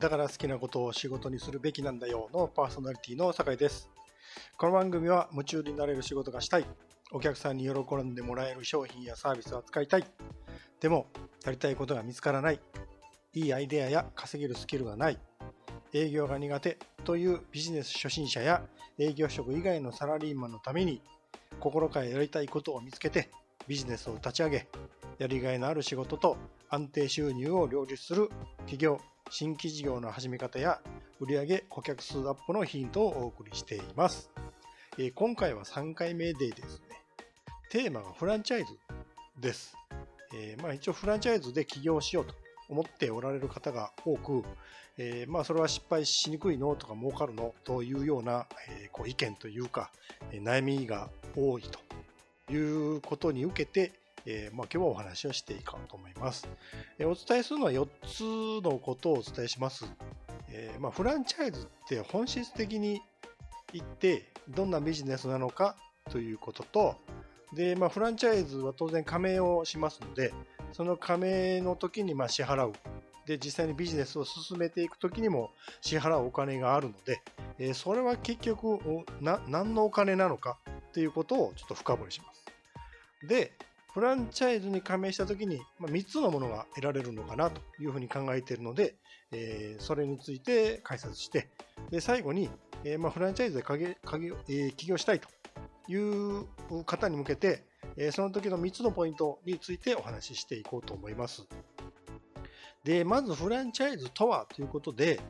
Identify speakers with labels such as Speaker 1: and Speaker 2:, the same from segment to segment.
Speaker 1: だから好きなことを仕事にするべきなんだよのパーソナリティの酒井です。この番組は夢中になれる仕事がしたい。お客さんに喜んでもらえる商品やサービスを扱いたい。でも、やりたいことが見つからない。いいアイデアや稼げるスキルがない。営業が苦手というビジネス初心者や営業職以外のサラリーマンのために心からやりたいことを見つけてビジネスを立ち上げやりがいのある仕事と安定収入を両立する企業新規事業の始め方や売上顧客数アップのヒントをお送りしています、えー今回は3回目でですねテーマがフランチャイズです、えーまあ、一応フランチャイズで起業しようと思っておられる方が多く、えーまあそれは失敗しにくいのとか儲かるのというような、えーこう意見というか、えー悩みが多いということに受けて、えーまあ、今日はお話をしていこうと思います。えーお伝えするのは4つのことをお伝えします。えーまあ、フランチャイズって本質的に言ってどんなビジネスなのかということと、で、まあ、フランチャイズは当然加盟をしますので、その加盟の時にまあ支払う。で、実際にビジネスを進めていく時にも支払うお金があるので、えーそれは結局何のお金なのかっていうことをちょっと深掘りします。で、フランチャイズに加盟した時に、まあ、3つのものが得られるのかなというふうに考えているので、えーそれについて解説して、で、最後に、えーまあ、フランチャイズで影影えー起業したいという方に向けて、えーその時の3つのポイントについてお話ししていこうと思います。で、まずフランチャイズとはということで、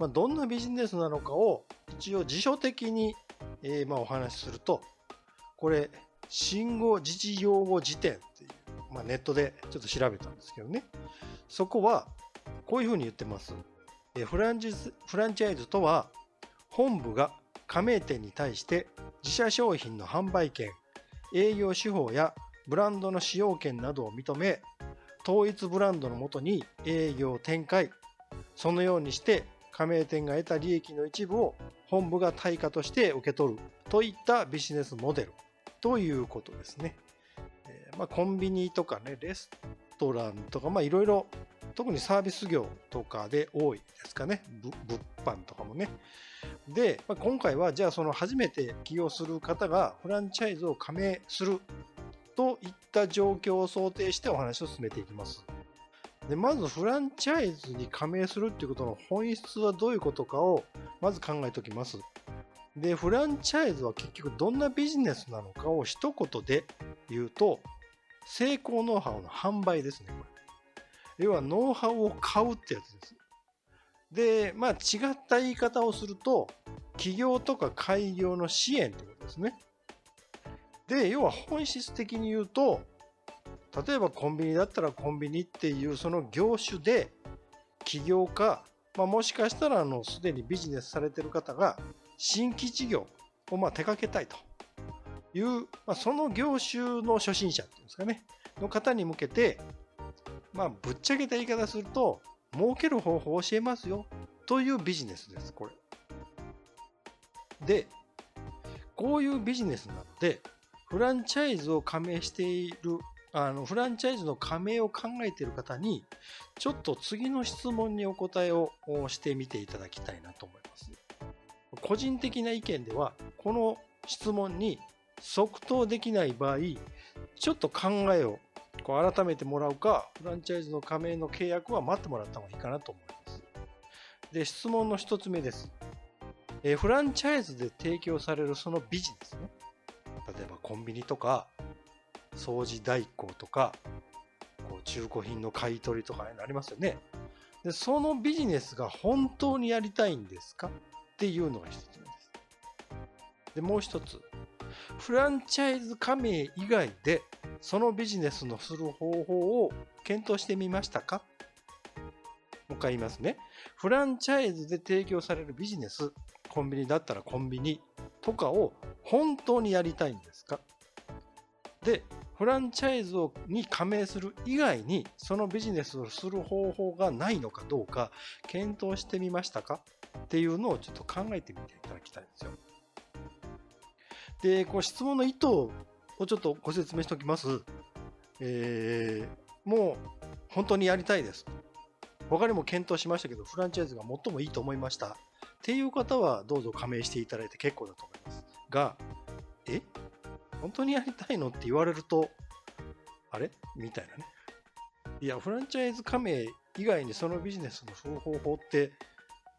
Speaker 1: まあ、どんなビジネスなのかを一応辞書的に、えーまあ、お話しすると、これ、信号自治用語辞典っていう、まあ、ネットでちょっと調べたんですけどね。そこは、こういうふうに言ってます。えフランチフランチャイズとは、本部が加盟店に対して自社商品の販売権、営業手法やブランドの使用権などを認め、統一ブランドのもとに営業展開、そのようにして加盟店が得た利益の一部を本部が対価として受け取るといったビジネスモデルということですね。えーまあ、コンビニとかね、レストランとか、まあいろいろ、特にサービス業とかで多いですかね。物販とかもね。で、まあ、今回はじゃあその初めて起業する方がフランチャイズを加盟するといった状況を想定してお話を進めていきます。で、まずフランチャイズに加盟するっていうことの本質はどういうことかをまず考えておきます。で、フランチャイズは結局どんなビジネスなのかを一言で言うと、成功ノウハウの販売ですね、これ。要はノウハウを買うってやつです。で、まあ違った言い方をすると、起業とか開業の支援ってことですね。で、要は本質的に言うと、例えばコンビニだったらコンビニっていうその業種で起業か、まあ、もしかしたらあのすでにビジネスされてる方が新規事業をまあ手掛けたいという、まあ、その業種の初心者っていうんですかね、の方に向けて、まあぶっちゃけた言い方すると、儲ける方法を教えますよというビジネスです、これ。で、こういうビジネスなので、フランチャイズを加盟している、あの、フランチャイズの加盟を考えている方に、ちょっと次の質問にお答えをしてみていただきたいなと思います。個人的な意見では、この質問に即答できない場合、ちょっと考えをこう改めてもらうか、フランチャイズの加盟の契約は待ってもらった方がいいかなと思います。で、質問の一つ目です。えーフランチャイズで提供されるそのビジネスね。例えばコンビニとか、掃除代行とか、こう中古品の買い取りとかになりますよね。で、そのビジネスが本当にやりたいんですか？っていうのが一つ目です。で、もう一つ。フランチャイズ加盟以外で、そのビジネスのする方法を検討してみましたか？もう一回言いますね。フランチャイズで提供されるビジネス、コンビニだったらコンビニとかを本当にやりたいんですか？で、フランチャイズに加盟する以外に、そのビジネスをする方法がないのかどうか、検討してみましたか？っていうのをちょっと考えてみていただきたいんですよ。で、こう質問の意図をちょっとご説明しておきます。えー、もう本当にやりたいです。他にも検討しましたけど、フランチャイズが最もいいと思いました。っていう方は、どうぞ加盟していただいて結構だと思います。が、え？本当にやりたいのって言われると、あれ？みたいなね。いや、フランチャイズ加盟以外にそのビジネスの方法って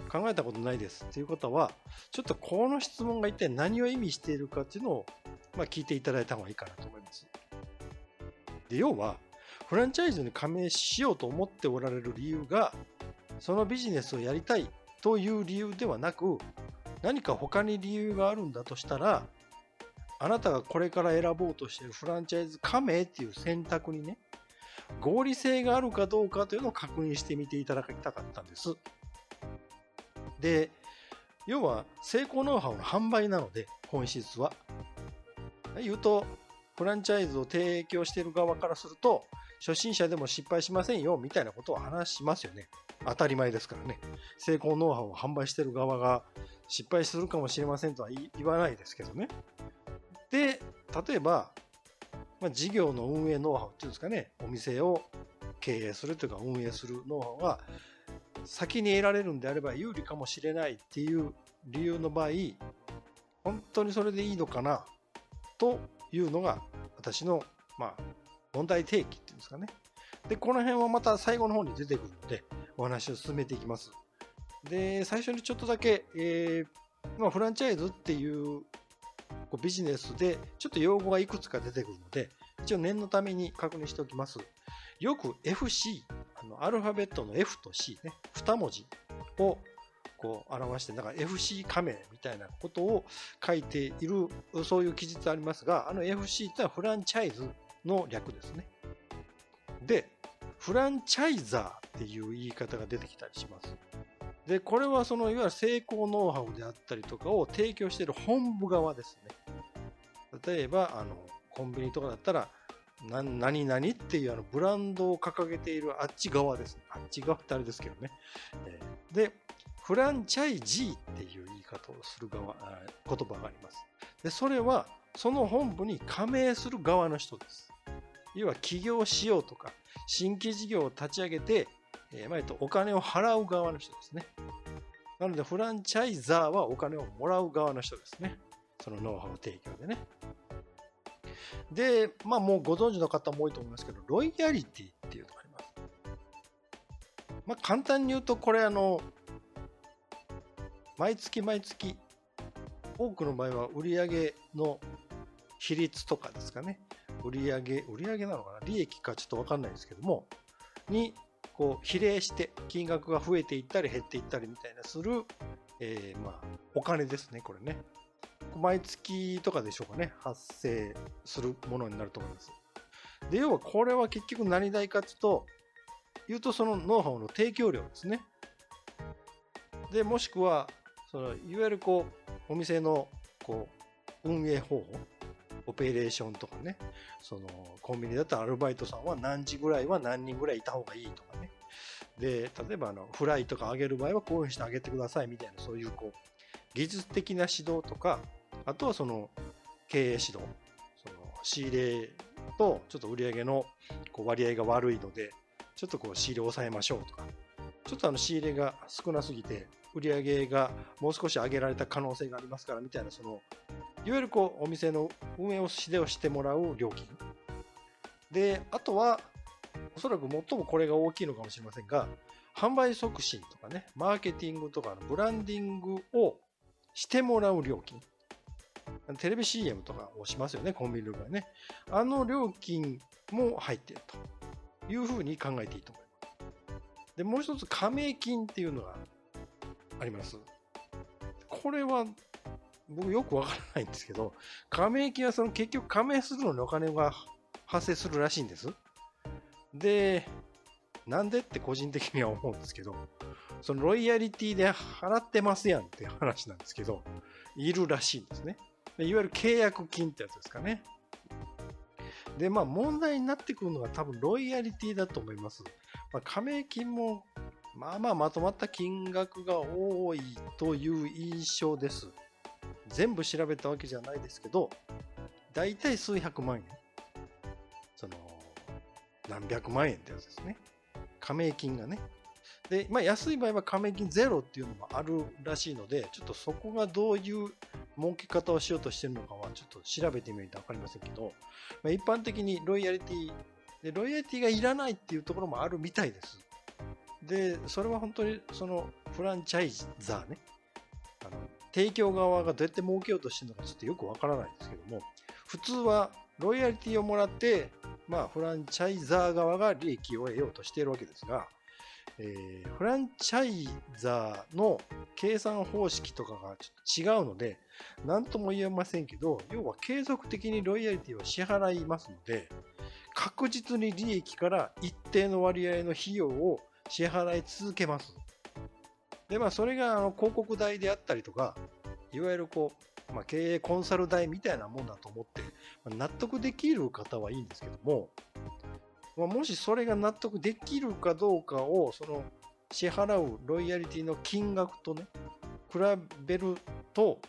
Speaker 1: 考えたことないですっていう方は、ちょっとこの質問が一体何を意味しているかっていうのを、まあ、聞いていただいた方がいいかなと思います。で、要は、フランチャイズに加盟しようと思っておられる理由が、そのビジネスをやりたいという理由ではなく、何か他に理由があるんだとしたら、あなたがこれから選ぼうとしているフランチャイズ加盟っていう選択にね、合理性があるかどうかというのを確認してみていただきたかったんです。で、要は成功ノウハウの販売なので、本質は。言うと、フランチャイズを提供している側からすると、初心者でも失敗しませんよみたいなことを話しますよね。当たり前ですからね。成功ノウハウを販売している側が失敗するかもしれませんとは言わないですけどね。で、例えば、まあ、事業の運営ノウハウっていうんですかね、お店を経営するというか運営するノウハウが先に得られるんであれば有利かもしれないっていう理由の場合、本当にそれでいいのかなというのが私の、まあ、問題提起っていうんですかね。で、この辺はまた最後の方に出てくるので、お話を進めていきます。で、最初にちょっとだけ、えー、まあ、フランチャイズっていうこうビジネスでちょっと用語がいくつか出てくるので、一応念のために確認しておきます。よく FC、のアルファベットの F と C ね、2文字をこう表して、だから FC 加盟みたいなことを書いている、そういう記述ありますが、あの FC ってのはフランチャイズの略ですね。で、フランチャイザーっていう言い方が出てきたりします。で、これはそのいわゆる成功ノウハウであったりとかを提供している本部側ですね。例えば、あの、コンビニとかだったら、何々っていうあのブランドを掲げているあっち側ですね。あっち側ってあれですけどね。え、で、フランチャイジーっていう言い方をする側、言葉があります。で、それはその本部に加盟する側の人です。要は起業しようとか、新規事業を立ち上げて、えー、まあ、とお金を払う側の人ですね。なので、フランチャイザーはお金をもらう側の人ですね。そのノウハウ提供でね。で、まあもうご存知の方も多いと思いますけど、ロイヤリティっていうのがあります。まあ簡単に言うと、これあの、毎月毎月、多くの場合は売上の比率とかですかね。売上売上なのかな？利益かちょっとわかんないですけども、に、こう、比例して金額が増えていったり減っていったりみたいなする、えー、まあ、お金ですね、これね。毎月とかでしょうかね、発生するものになると思います。で、要はこれは結局何代かっていうと、言うとそのノウハウの提供量ですね。で、もしくは、そのいわゆるこう、お店のこう運営方法、オペレーションとかね、そのコンビニだったらアルバイトさんは何時ぐらいは何人ぐらいいた方がいいとかね。で、例えばあのフライとかあげる場合はこういうふうにしてあげてくださいみたいな、そういうこう、技術的な指導とか、あとはその経営指導、その仕入れとちょっと売り上げのこう割合が悪いので、ちょっとこう仕入れを抑えましょうとか、ちょっとあの仕入れが少なすぎて、売り上げがもう少し上げられた可能性がありますからみたいな、その、いわゆるこうお店の運営を指導してもらう料金。で、あとは、おそらく最もこれが大きいのかもしれませんが、販売促進とかね、マーケティングとかのブランディングをしてもらう料金。テレビ CM とかをしますよね、コンビニの場合ね。あの料金も入っているというふうに考えていいと思います。で、もう一つ加盟金っていうのがあります。これは僕よくわからないんですけど、加盟金はその結局加盟するのにお金が発生するらしいんです。で、なんでって個人的には思うんですけど、そのロイヤリティで払ってますやんって話なんですけど、いるらしいんですね。いわゆる契約金ってやつですかね。で、まあ問題になってくるのが多分ロイヤリティだと思います。まあ、加盟金もまあまあまとまった金額が多いという印象です。全部調べたわけじゃないですけど、だいたい数百万円。その、何百万円ってやつですね。加盟金がね。で、まあ、安い場合は加盟金ゼロっていうのもあるらしいので、ちょっとそこがどういう儲け方をしようとしてるのかはちょっと調べてみないと分かりませんけど、まあ、一般的にロイヤリティで、ロイヤリティがいらないっていうところもあるみたいです。で、それは本当にそのフランチャイザーね、あの提供側がどうやって儲けようとしてるのかちょっとよくわからないんですけども、普通はロイヤリティをもらって、まあ、フランチャイザー側が利益を得ようとしているわけですが、えー、フランチャイザーの計算方式とかがちょっと違うので、何とも言えませんけど、要は継続的にロイヤリティを支払いますので、確実に利益から一定の割合の費用を支払い続けます。で、まあ、それがあの広告代であったりとか、いわゆるこう、まあ、経営コンサル代みたいなもんだと思って、ま、納得できる方はいいんですけども、まあ、もしそれが納得できるかどうかを、その支払うロイヤリティの金額とね、比べると、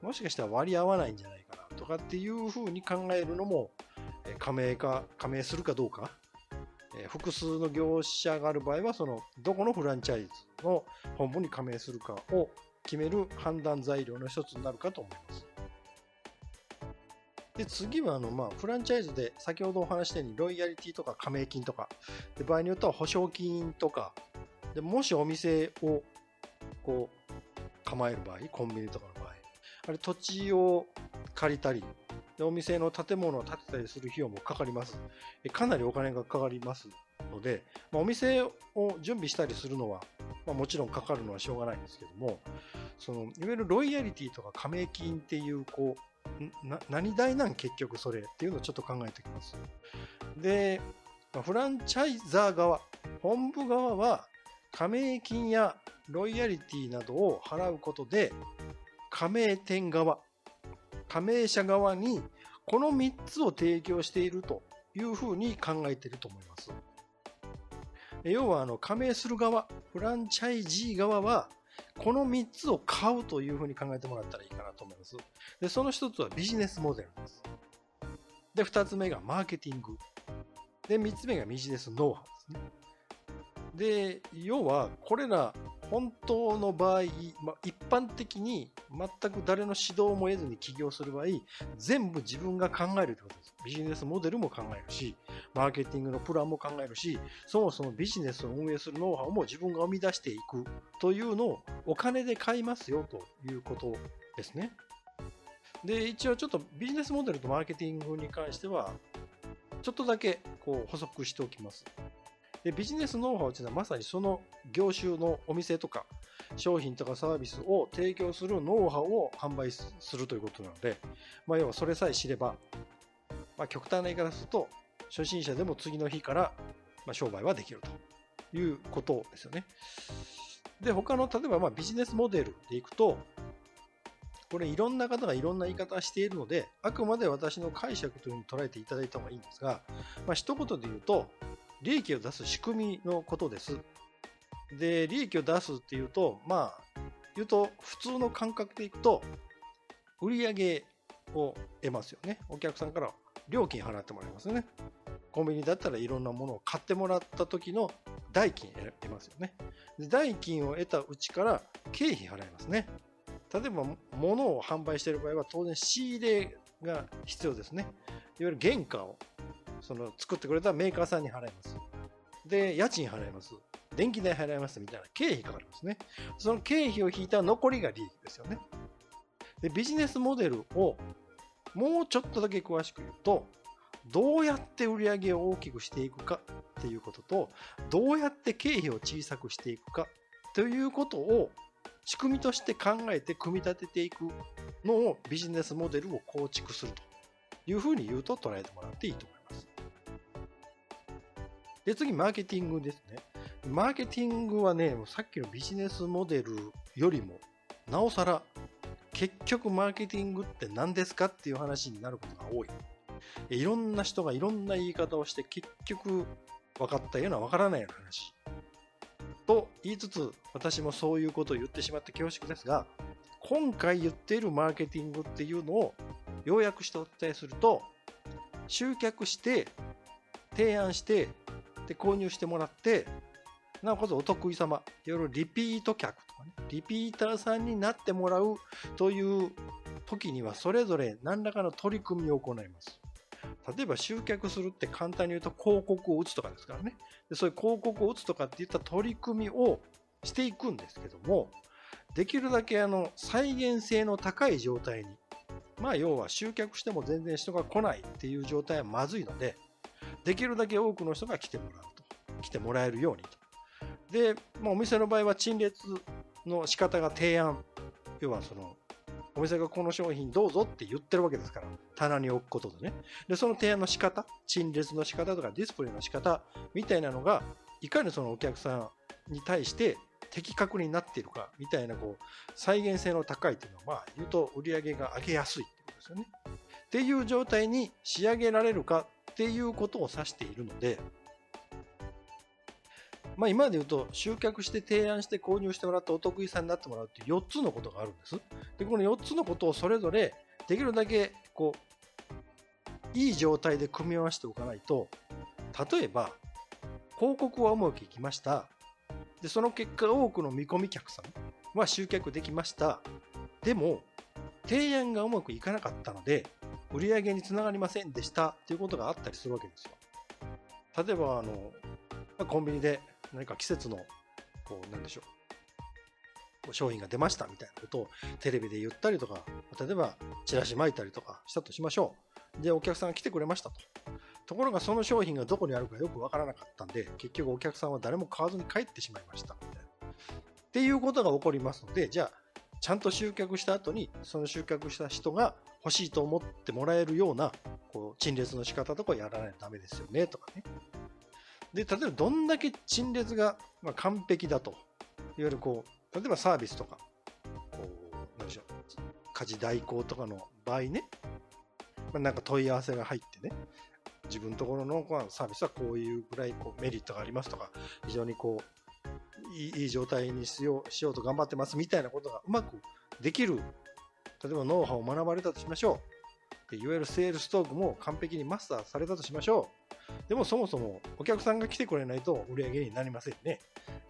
Speaker 1: もしかしたら割り合わないんじゃないかなとかっていうふうに考えるのも、加盟か、加盟するかどうか、複数の業者がある場合は、その、どこのフランチャイズの本部に加盟するかを決める判断材料の一つになるかと思います。で、次は、あの、まあ、フランチャイズで先ほどお話したように、ロイヤリティとか加盟金とか、で場合によっては保証金とか、でもしお店を、こう、構える場合、コンビニとかの場合、あれ土地を借りたり、でお店の建物を建てたりする費用もかかります。かなりお金がかかりますので、まあ、お店を準備したりするのは、まあ、もちろんかかるのはしょうがないんですけども、そのいわゆるロイヤリティとか加盟金っていうこう何代なん結局それっていうのをちょっと考えておきます。で、フランチャイザー側、本部側は加盟金やロイヤリティなどを払うことで、加盟店側、加盟者側にこの3つを提供しているというふうに考えていると思います。要はあの加盟する側、フランチャイジー側はこの3つを買うというふうに考えてもらったらいいかなと思います。で、その1つはビジネスモデルです。で、2つ目がマーケティング。で、3つ目がビジネスノウハウですね。で、要は、これら、本当の場合、まあ、一般的に全く誰の指導も得ずに起業する場合、全部自分が考えるということです。ビジネスモデルも考えるし、マーケティングのプランも考えるし、そもそもビジネスを運営するノウハウも自分が生み出していくというのをお金で買いますよということですね。で、一応ちょっとビジネスモデルとマーケティングに関しては、ちょっとだけこう補足しておきます。で、ビジネスノウハウというのはまさにその業種のお店とか商品とかサービスを提供するノウハウを販売するということなので、まあ、要はそれさえ知れば、まあ、極端な言い方すると、初心者でも次の日からま商売はできるということですよね。で、他の、例えばまビジネスモデルでいくと、これいろんな方がいろんな言い方をしているので、あくまで私の解釈というふうに捉えていただいた方がいいんですが、まあ、一言で言うと、利益を出す仕組みのことです。で、利益を出すっていうと、まあ、言うと、普通の感覚でいくと、売上を得ますよね。お客さんから料金払ってもらいますよね。コンビニだったらいろんなものを買ってもらった時の代金得ますよね。で代金を得たうちから経費払いますね。例えば物を販売している場合は当然仕入れが必要ですね。いわゆる原価をその作ってくれたメーカーさんに払います。で、家賃払います。電気代払いますみたいな経費かかりますね。その経費を引いた残りが利益ですよね。で、ビジネスモデルをもうちょっとだけ詳しく言うと、どうやって売り上げを大きくしていくかっていうことと、どうやって経費を小さくしていくかということを仕組みとして考えて組み立てていくのをビジネスモデルを構築するというふうに言うと捉えてもらっていいと思います。で、次、マーケティングですね。マーケティングはね、さっきのビジネスモデルよりも、なおさら、結局マーケティングって何ですかっていう話になることが多い。いろんな人がいろんな言い方をして、結局分かったような分からないような話。と言いつつ、私もそういうことを言ってしまって恐縮ですが、今回言っているマーケティングっていうのを要約してお伝えすると、集客して、提案して、で購入してもらってなおかつお得意様、いわゆるリピート客とかね、リピーターさんになってもらうという時には、それぞれ何らかの取り組みを行います。例えば集客するって簡単に言うと広告を打つとかですからね。でそういう広告を打つとかっていった取り組みをしていくんですけども、できるだけあの再現性の高い状態に、まあ要は集客しても全然人が来ないっていう状態はまずいので、できるだけ多くの人が来てもらうと。来てもらえるようにと。で、まあ、お店の場合は陳列の仕方が提案。要はそのお店がこの商品どうぞって言ってるわけですから、棚に置くことでね。で、その提案の仕方、陳列の仕方とかディスプレイの仕方みたいなのが、いかにそのお客さんに対して的確になっているかみたいなこう再現性の高いっていうのは、まあ、言うと売り上げが上げやすいってことですよね。っていう状態に仕上げられるかっていうことを指しているので、まあ、今まで言うと集客して提案して購入してもらったお得意さんになってもらうっていう4つのことがあるんです。でこの4つのことをそれぞれできるだけこういい状態で組み合わせておかないと例えば広告はうまくいきましたでその結果多くの見込み客さんは集客できましたでも提案がうまくいかなかったので売上につながりませんでしたっていうことがあったりするわけですよ例えばあのコンビニで何か季節の、こう、なんでしょう。商品が出ましたみたいなことをテレビで言ったりとか、例えばチラシ巻いたりとかしたとしましょう。で、お客さんが来てくれましたと。ところがその商品がどこにあるかよくわからなかったんで、結局お客さんは誰も買わずに帰ってしまいましたみたいな。っていうことが起こりますので、じゃあ、ちゃんと集客した後に、その集客した人が欲しいと思ってもらえるような、こう、陳列の仕方とかやらないとダメですよね、とかね。で、例えばどんだけ陳列が、完璧だと、いわゆるこう、例えばサービスとか、こう、なんでしょう、家事代行とかの場合ね、まあ、なんか問い合わせが入ってね、自分のところのサービスはこういうぐらいこうメリットがありますとか、非常にこう、いい状態にしようしようと頑張ってますみたいなことがうまくできる、例えばノウハウを学ばれたとしましょう。いわゆるセールストークも完璧にマスターされたとしましょう。でもそもそもお客さんが来てくれないと売り上げになりませんね。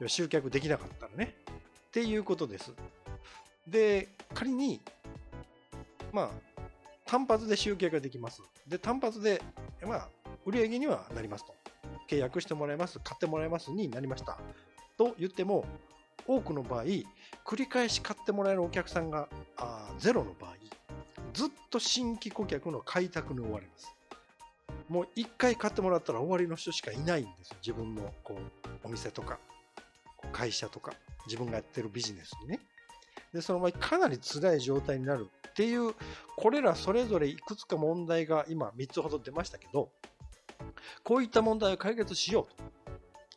Speaker 1: 集客できなかったらね。っていうことです。で、仮に、まあ、単発で集客ができます。で、単発で、まあ、売り上げにはなりますと。契約してもらいます、買ってもらいますになりました。と言っても、多くの場合、繰り返し買ってもらえるお客さんがあゼロの場合、ずっと新規顧客の開拓に追われます。もう一回買ってもらったら終わりの人しかいないんですよ。自分のこうお店とか、会社とか、自分がやってるビジネスにね。で、その場合かなり辛い状態になるっていう、これらそれぞれいくつか問題が今3つほど出ましたけど、こういった問題を解決しよう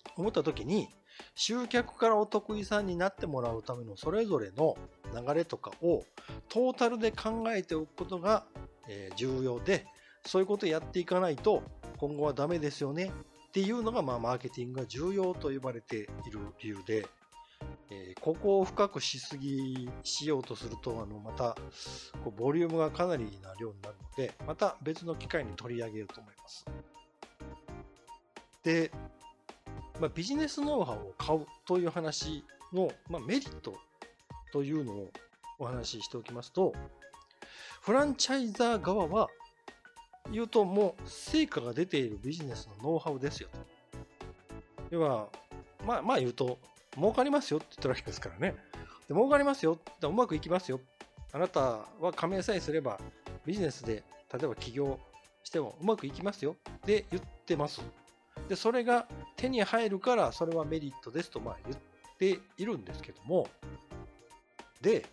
Speaker 1: と思った時に、集客からお得意さんになってもらうためのそれぞれの流れとかをトータルで考えておくことが重要で、そういうことをやっていかないと今後はダメですよねっていうのが、まあ、マーケティングが重要と呼ばれている理由で、え、ここを深くしすぎしようとするとあのまたこうボリュームがかなりな量になるのでまた別の機会に取り上げようと思います。で、まあ、ビジネスノウハウを買うという話の、まあ、メリットというのをお話ししておきますとフランチャイザー側は言うともう成果が出ているビジネスのノウハウですよと。要は、まあまあ言うと、儲かりますよって言ってるわけですからね。で儲かりますよ。うまくいきますよ。あなたは加盟さえすればビジネスで例えば起業してもうまくいきますよって言ってます。で、それが手に入るからそれはメリットですとまあ言っているんですけども、で、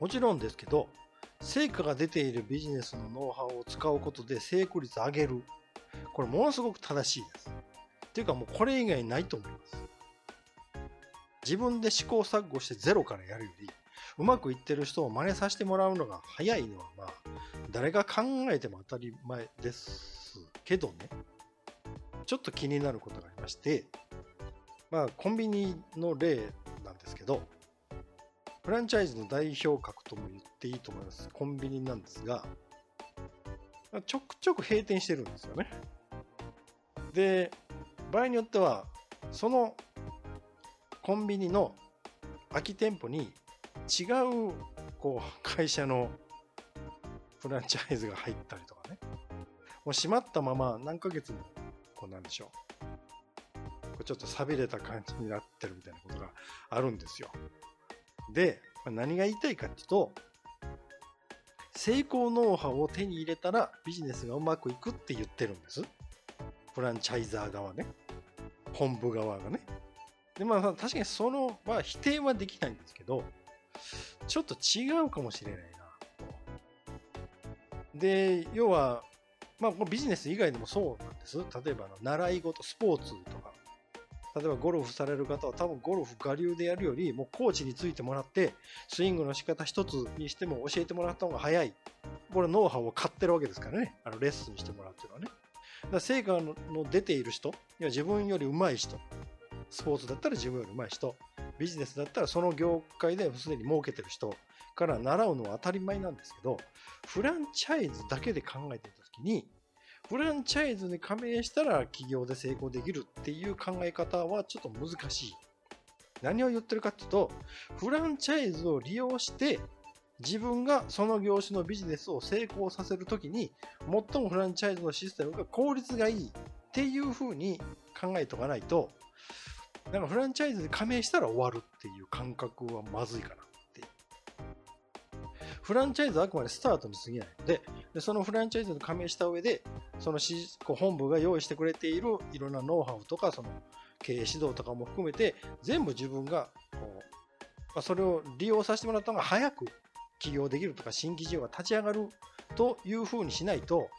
Speaker 1: もちろんですけど、成果が出ているビジネスのノウハウを使うことで成功率上げる。これものすごく正しいです。っていうかもうこれ以外ないと思います。自分で試行錯誤してゼロからやるより、うまくいってる人を真似させてもらうのが早いのはまあ、誰が考えても当たり前ですけどね、ちょっと気になることがありまして、まあ、コンビニの例なんですけど、フランチャイズの代表格とも言っていいと思います。コンビニなんですが、ちょくちょく閉店してるんですよね。で、場合によっては、そのコンビニの空き店舗に違うこう会社のフランチャイズが入ったりとかねもう閉まったまま何ヶ月もなんでしょう。こうちょっと寂れた感じになってるみたいなことがあるんですよ。で何が言いたいかっていうと成功ノウハウを手に入れたらビジネスがうまくいくって言ってるんです。フランチャイザー側ね。本部側がね。でまあ確かにその、まあ、否定はできないんですけどちょっと違うかもしれないなと。で要はまあビジネス以外でもそうなんです。例えば習い事スポーツとか。例えばゴルフされる方は多分ゴルフ我流でやるよりもうコーチについてもらってスイングの仕方一つにしても教えてもらった方が早い。これノウハウを買ってるわけですからね。あのレッスンしてもらうっていうのはね。だ成果の出ている人いや自分より上手い人スポーツだったら自分より上手い人ビジネスだったらその業界ですでに儲けてる人から習うのは当たり前なんですけどフランチャイズだけで考えてい時にフランチャイズに加盟したら企業で成功できるっていう考え方はちょっと難しい。何を言ってるかっていうと、フランチャイズを利用して自分がその業種のビジネスを成功させるときに、最もフランチャイズのシステムが効率がいいっていうふうに考えておかないと、なんかフランチャイズに加盟したら終わるっていう感覚はまずいかな。フランチャイズはあくまでスタートに過ぎないので、でそのフランチャイズに加盟した上で、そのこ本部が用意してくれているいろんなノウハウとか、その経営指導とかも含めて、全部自分がこう、ま、それを利用させてもらったのが早く起業できるとか、新規事業が立ち上がるというふうにしないと、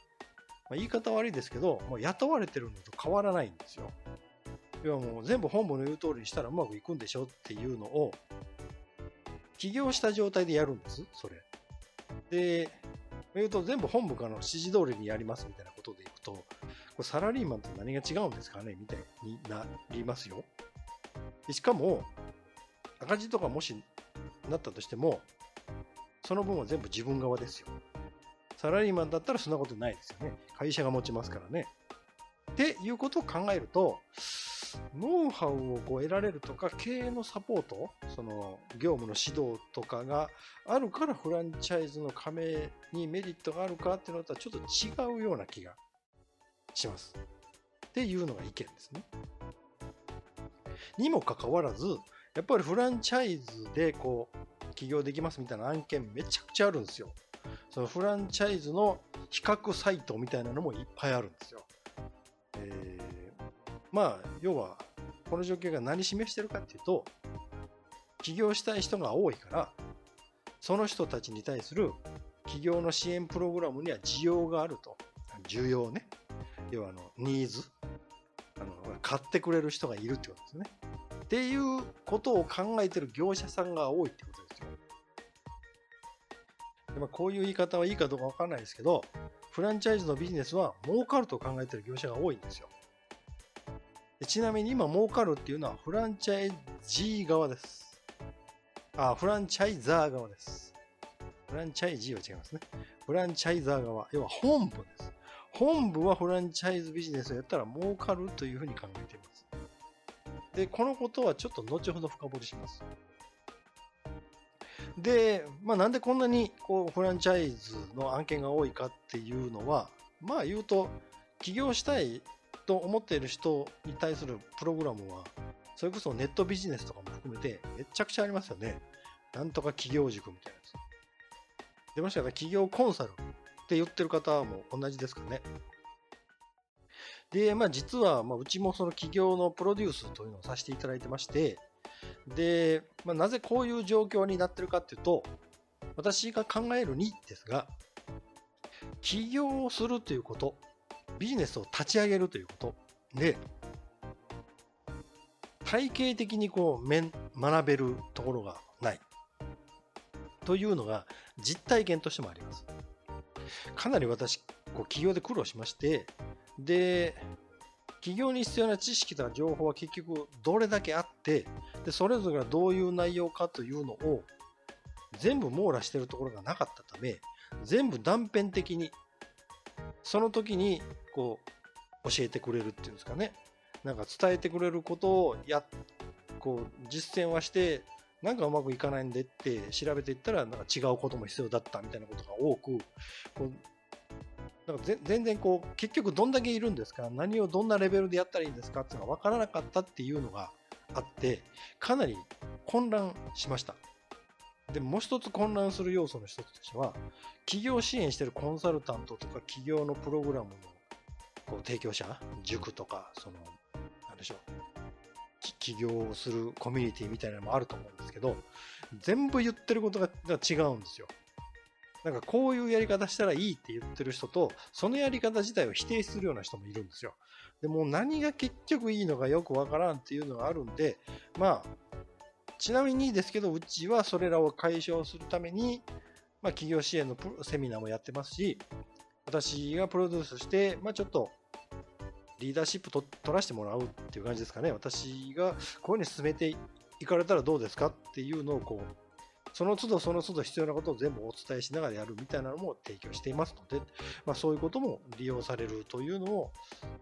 Speaker 1: まあ、言い方悪いですけど、もう雇われてるのと変わらないんですよ。要はもう全部本部の言う通りにしたらうまくいくんでしょっていうのを、起業した状態でやるんです、それ。で、言うと全部本部からの指示通りにやりますみたいなことでいくと、これサラリーマンと何が違うんですかねみたいになりますよ。しかも、赤字とかもしなったとしても、その分は全部自分側ですよ。サラリーマンだったらそんなことないですよね。会社が持ちますからね。っていうことを考えると、ノウハウをこう得られるとか、経営のサポート、その業務の指導とかがあるからフランチャイズの加盟にメリットがあるかっていうのとはちょっと違うような気がします。っていうのが意見ですね。にもかかわらず、やっぱりフランチャイズでこう起業できますみたいな案件めちゃくちゃあるんですよ。そのフランチャイズの比較サイトみたいなのもいっぱいあるんですよ。まあ、要は、この状況が何示してるかっていうと、起業したい人が多いから、その人たちに対する起業の支援プログラムには需要があると。需要ね。要は、あの、ニーズ。あの、買ってくれる人がいるってことですね。っていうことを考えてる業者さんが多いってことですよ。でまあ、こういう言い方はいいかどうかわかんないですけど、フランチャイズのビジネスは儲かると考えてる業者が多いんですよ。ちなみに今儲かるっていうのはフランチャイジー側です。あ、フランチャイザー側です。フランチャイジーは違いますね。フランチャイザー側。要は本部です。本部はフランチャイズビジネスをやったら儲かるというふうに考えています。で、このことはちょっと後ほど深掘りします。で、まあ、なんでこんなにこうフランチャイズの案件が多いかっていうのは、まあ言うと、起業したいと思っている人に対するプログラムは、それこそネットビジネスとかも含めてめちゃくちゃありますよね。なんとか企業塾みたいなやつ。出ましたら企業コンサルって言ってる方も同じですかね。で、まあ実は、まあうちもその企業のプロデュースというのをさせていただいてまして、で、まあ、なぜこういう状況になってるかっていうと、私が考えるにですが、起業をするということ、ビジネスを立ち上げるということで、体系的にこう学べるところがないというのが実体験としてもあります。かなり私、こう起業で苦労しまして、で、企業に必要な知識とか情報は結局どれだけあってでそれぞれがどういう内容かというのを全部網羅してるところがなかったため全部断片的にその時にこう教えてくれるっていうんですかね。なんか伝えてくれることをやこう実践はしてなんかうまくいかないんでって調べていったらなんか違うことも必要だったみたいなことが多くこうなんか全然こう結局どんだけいるんですか？何をどんなレベルでやったらいいんですかっていうのが分からなかったっていうのがあってかなり混乱しました。でもう一つ混乱する要素の一つとしては企業支援してるコンサルタントとか企業のプログラムのこう提供者塾とかその何でしょう起業するコミュニティみたいなのもあると思うんですけど全部言ってることが違うんですよ。なんかこういうやり方したらいいって言ってる人とそのやり方自体を否定するような人もいるんですよ。でも何が結局いいのかよくわからんっていうのがあるんでまあちなみにですけどうちはそれらを解消するために、まあ、企業支援のセミナーもやってますし私がプロデュースして、まあ、ちょっとリーダーシップと取らせてもらうっていう感じですかね。私がこういうふうに進めていかれたらどうですかっていうのをこう、その都度その都度必要なことを全部お伝えしながらやるみたいなのも提供していますので、まあ、そういうことも利用されるというのを、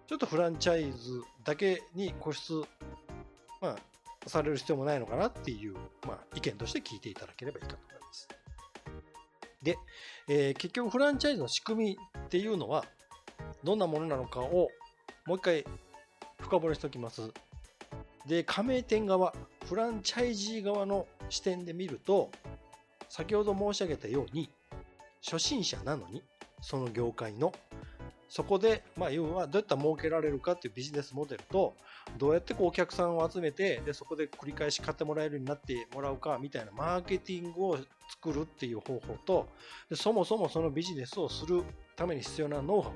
Speaker 1: ちょっとフランチャイズだけに固執、まあ、される必要もないのかなっていう、まあ、意見として聞いていただければいいかと思います。で、えー、結局フランチャイズの仕組みっていうのは、どんなものなのかをもう一回深掘りしておきます。で、加盟店側、フランチャイジー側の視点で見ると、先ほど申し上げたように、初心者なのに、その業界の、そこで、まあ、要はどうやったら儲けられるかっていうビジネスモデルと、どうやってこうお客さんを集めて、で、そこで繰り返し買ってもらえるようになってもらうか、みたいなマーケティングを作るっていう方法と、でそもそもそのビジネスをするために必要なノウハウ、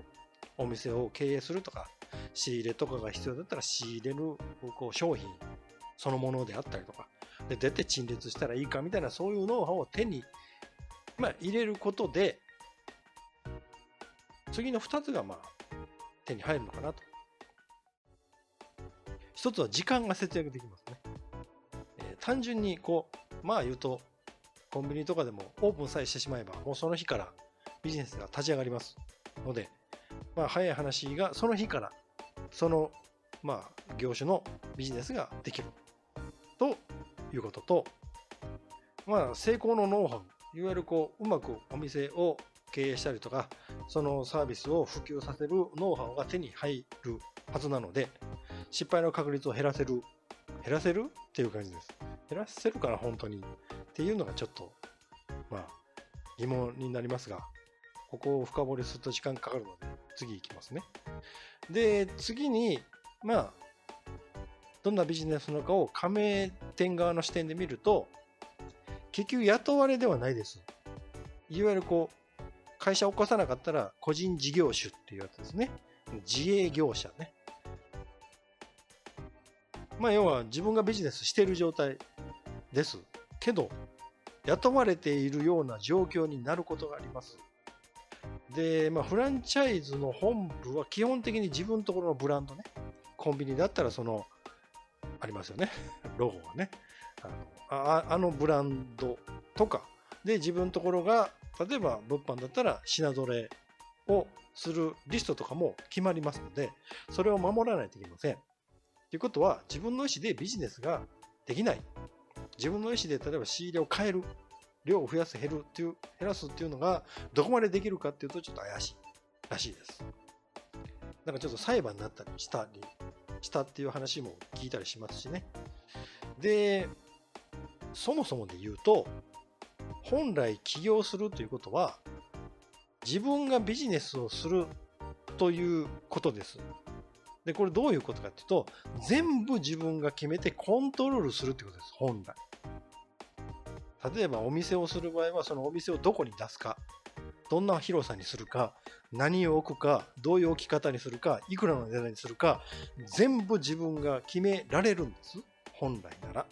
Speaker 1: お店を経営するとか、仕入れとかが必要だったら仕入れるこう商品そのものであったりとか、で、出て陳列したらいいかみたいなそういうノウハウを手に、まあ、入れることで、次の2つがまあ手に入るのかなと。一つは時間が節約できますね。えー、単純にこう、まあ言うと、コンビニとかでもオープンさえしてしまえば、もうその日からビジネスが立ち上がりますので、まあ早い話がその日からその、まあ、業種のビジネスができるということと、まあ、成功のノウハウ、いわゆるこう、うまくお店を経営したりとか、そのサービスを普及させるノウハウが手に入るはずなので、失敗の確率を減らせる、減らせるっていう感じです。減らせるかな、本当に。っていうのがちょっと、まあ、疑問になりますが、ここを深掘りすると時間かかるので、次いきますね。で、次に、まあ、どんなビジネスなのかを加盟店側の視点で見ると、結局雇われではないです。いわゆるこう、会社を起こさなかったら個人事業主っていうやつですね。自営業者ね。まあ要は自分がビジネスしている状態です。けど、雇われているような状況になることがあります。で、まあ、フランチャイズの本部は基本的に自分のところのブランドね、コンビニだったらその、ありますよね、ロゴがね。あのああのブランドとか、で、自分のところが、例えば物販だったら品ぞれをするリストとかも決まりますので、それを守らないといけません。ということは、自分の意思でビジネスができない。自分の意思で例えば仕入れを変える。量を増やす減るっていう減らすっていうのがどこまでできるかっていうとちょっと怪しいらしいです。なんかちょっと裁判になったりしたりしたっていう話も聞いたりしますしね。で、そもそもで言うと、本来起業するということは、自分がビジネスをするということです。で、これどういうことかっていうと、全部自分が決めてコントロールするってことです、本来。例えばお店をする場合はそのお店をどこに出すかどんな広さにするか何を置くかどういう置き方にするかいくらの値段にするか全部自分が決められるんです。本来なら。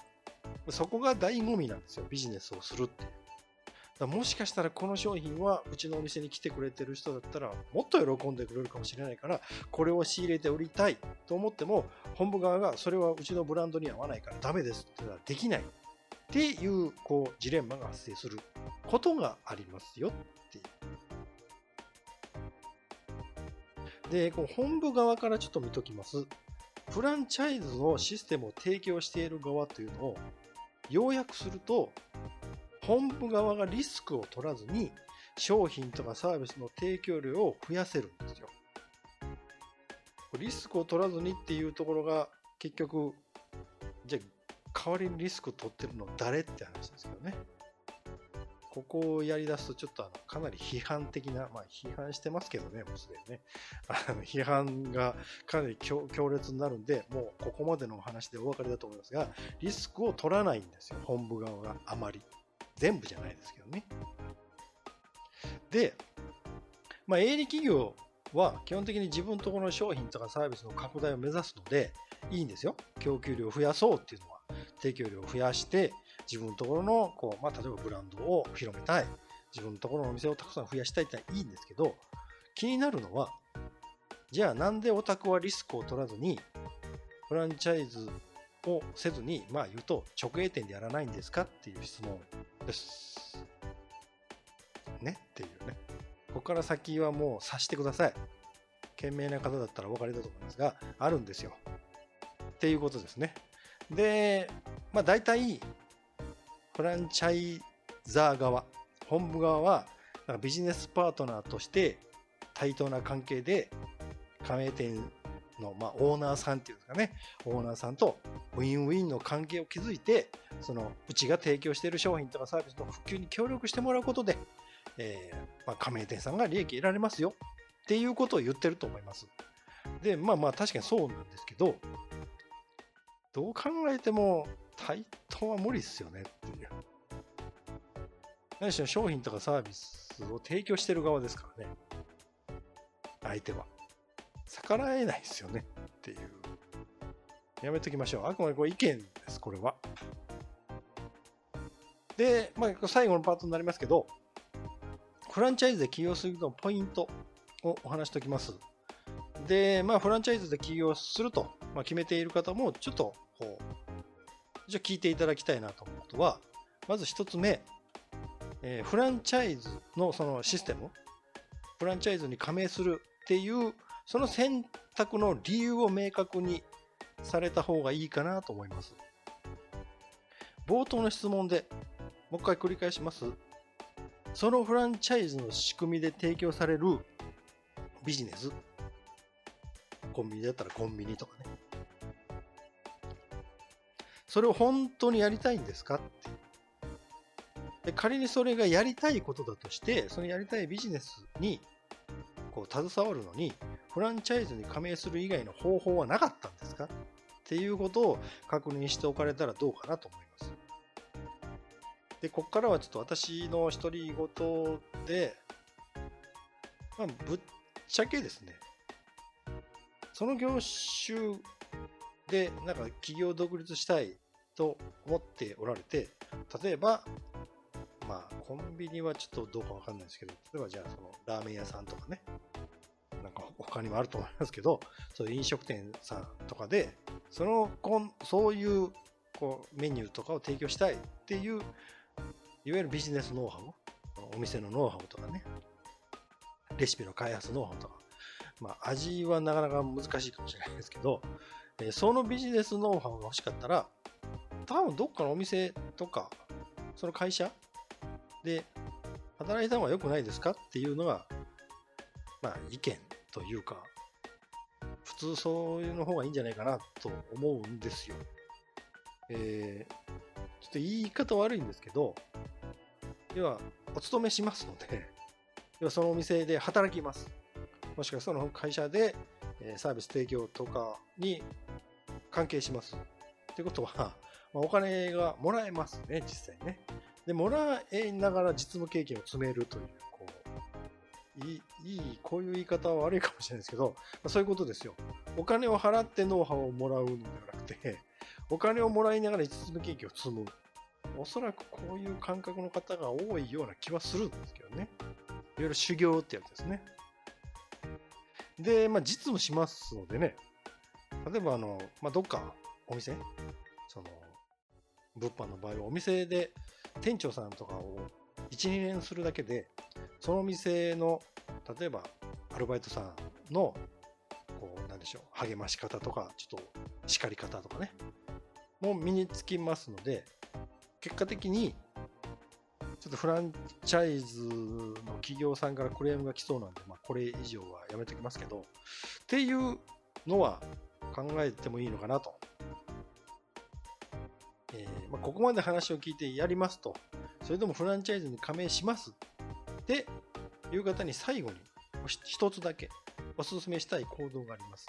Speaker 1: そこが醍醐味なんですよ。ビジネスをするっていう。もしかしたらこの商品はうちのお店に来てくれてる人だったらもっと喜んでくれるかもしれないからこれを仕入れて売りたいと思っても本部側がそれはうちのブランドに合わないからダメですってのはできない。っていうこうジレンマが発生することがありますよっていう。で、こう本部側からちょっと見ときます。フランチャイズのシステムを提供している側というのを要約すると本部側がリスクを取らずに商品とかサービスの提供量を増やせるんですよ。リスクを取らずにっていうところが結局じゃあ代わりにリスクを取ってるの誰って話ですけどね。ここをやり出すとちょっとあのかなり批判的な、まあ批判してますけどね、もうすでにね。あの批判がかなり強烈になるんで、もうここまでのお話でお分かりだと思いますが、リスクを取らないんですよ、本部側があまり。全部じゃないですけどね。で、まあ、営利企業は基本的に自分のところの商品とかサービスの拡大を目指すので、いいんですよ。供給量を増やそうっていうのは、提供量を増やして、自分のところの、こう、まあ、例えばブランドを広めたい。自分のところのお店をたくさん増やしたいっていいんですけど、気になるのは、じゃあなんでオタクはリスクを取らずに、フランチャイズをせずに、まあ言うと直営店でやらないんですかっていう質問です。ね？っていうね。ここから先はもう察してください。賢明な方だったらお分かりだと思いますが、あるんですよ。っていうことですね。で、まあ大体フランチャイザー側、本部側は、ビジネスパートナーとして対等な関係で、加盟店の、まあ、オーナーさんっていうんですかね、オーナーさんとウィンウィンの関係を築いて、そのうちが提供している商品とかサービスの普及に協力してもらうことで、えー、まあ、加盟店さんが利益得られますよっていうことを言ってると思います。で、まあまあ確かにそうなんですけど、どう考えても対等は無理っすよねっていう。何しろ商品とかサービスを提供してる側ですからね。相手は。逆らえないですよねっていう。やめときましょう。あくまでこれ意見です、これは。で、まあ、最後のパートになりますけど、フランチャイズで起業するのポイントをお話しておきます。で、まあ、フランチャイズで起業すると、まあ、決めている方も、ちょっと、じゃ聞いていただきたいなと思うことは、まず一つ目、えー、フランチャイズのそのシステム、フランチャイズに加盟するっていう、その選択の理由を明確にされた方がいいかなと思います。冒頭の質問でもう一回繰り返します。そのフランチャイズの仕組みで提供されるビジネス、コンビニだったらコンビニとか、それを本当にやりたいんですかってで仮にそれがやりたいことだとして、そのやりたいビジネスにこう携わるのに、フランチャイズに加盟する以外の方法はなかったんですかっていうことを確認しておかれたらどうかなと思います。で、ここからはちょっと私の独り言で、まあ、ぶっちゃけですね、その業種で、なんか企業独立したいと思っておられて、例えば、まあ、コンビニはちょっとどうかわかんないですけど、例えばじゃあ、その、ラーメン屋さんとかね、なんか他にもあると思いますけど、そういう飲食店さんとかで、その、こんそういう、こう、メニューとかを提供したいっていう、いわゆるビジネスノウハウ、お店のノウハウとかね、レシピの開発ノウハウとか、まあ、味はなかなか難しいかもしれないですけど、えそのビジネスノウハウが欲しかったら、多分どっかのお店とか、その会社で働いた方が良くないですかっていうのが、まあ意見というか、普通そういうの方がいいんじゃないかなと思うんですよ。えー、ちょっと言い方悪いんですけど、要は、お勤めしますので、要はそのお店で働きます。もしくはその会社でサービス提供とかに関係します。ってことは、まあ、お金がもらえますね、実際ね。で、もらいながら実務経験を積めるという、こう、いい、いい、こういう言い方は悪いかもしれないですけど、まあ、そういうことですよ。お金を払ってノウハウをもらうのではなくて、お金をもらいながら実務経験を積む。おそらくこういう感覚の方が多いような気はするんですけどね。いわゆる修行ってやつですね。で、まあ、実務しますのでね、例えば、あの、まあ、どっかお店、その、物販の場合はお店で店長さんとかを1、2年するだけで、その店の、例えばアルバイトさんの、こう、なんでしょう、励まし方とか、ちょっと叱り方とかね、も身につきますので、結果的に、ちょっとフランチャイズの企業さんからクレームが来そうなんで、まあ、これ以上はやめときますけど、っていうのは考えてもいいのかなと。えー、まあ、ここまで話を聞いてやりますと、それともフランチャイズに加盟しますっていう方に最後に一つだけお勧めしたい行動があります。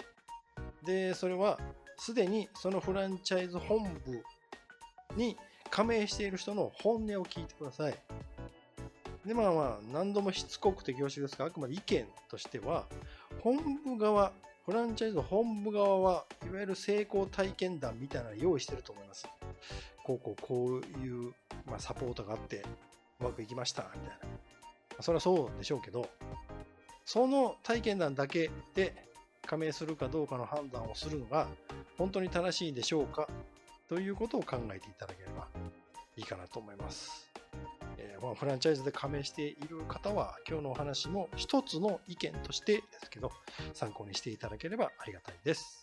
Speaker 1: で、それはすでにそのフランチャイズ本部に加盟している人の本音を聞いてください。で、まあまあ、何度もしつこくて恐縮ですが、あくまで意見としては、本部側、フランチャイズ本部側はいわゆる成功体験談みたいなの用意してると思います。こうこうこういう、まあ、サポートがあってうまくいきましたみたいなま。それはそうでしょうけど、その体験談だけで加盟するかどうかの判断をするのが本当に正しいでしょうかということを考えていただければいいかなと思います。まあ、フランチャイズで加盟している方は今日のお話も一つの意見としてですけど参考にしていただければありがたいです。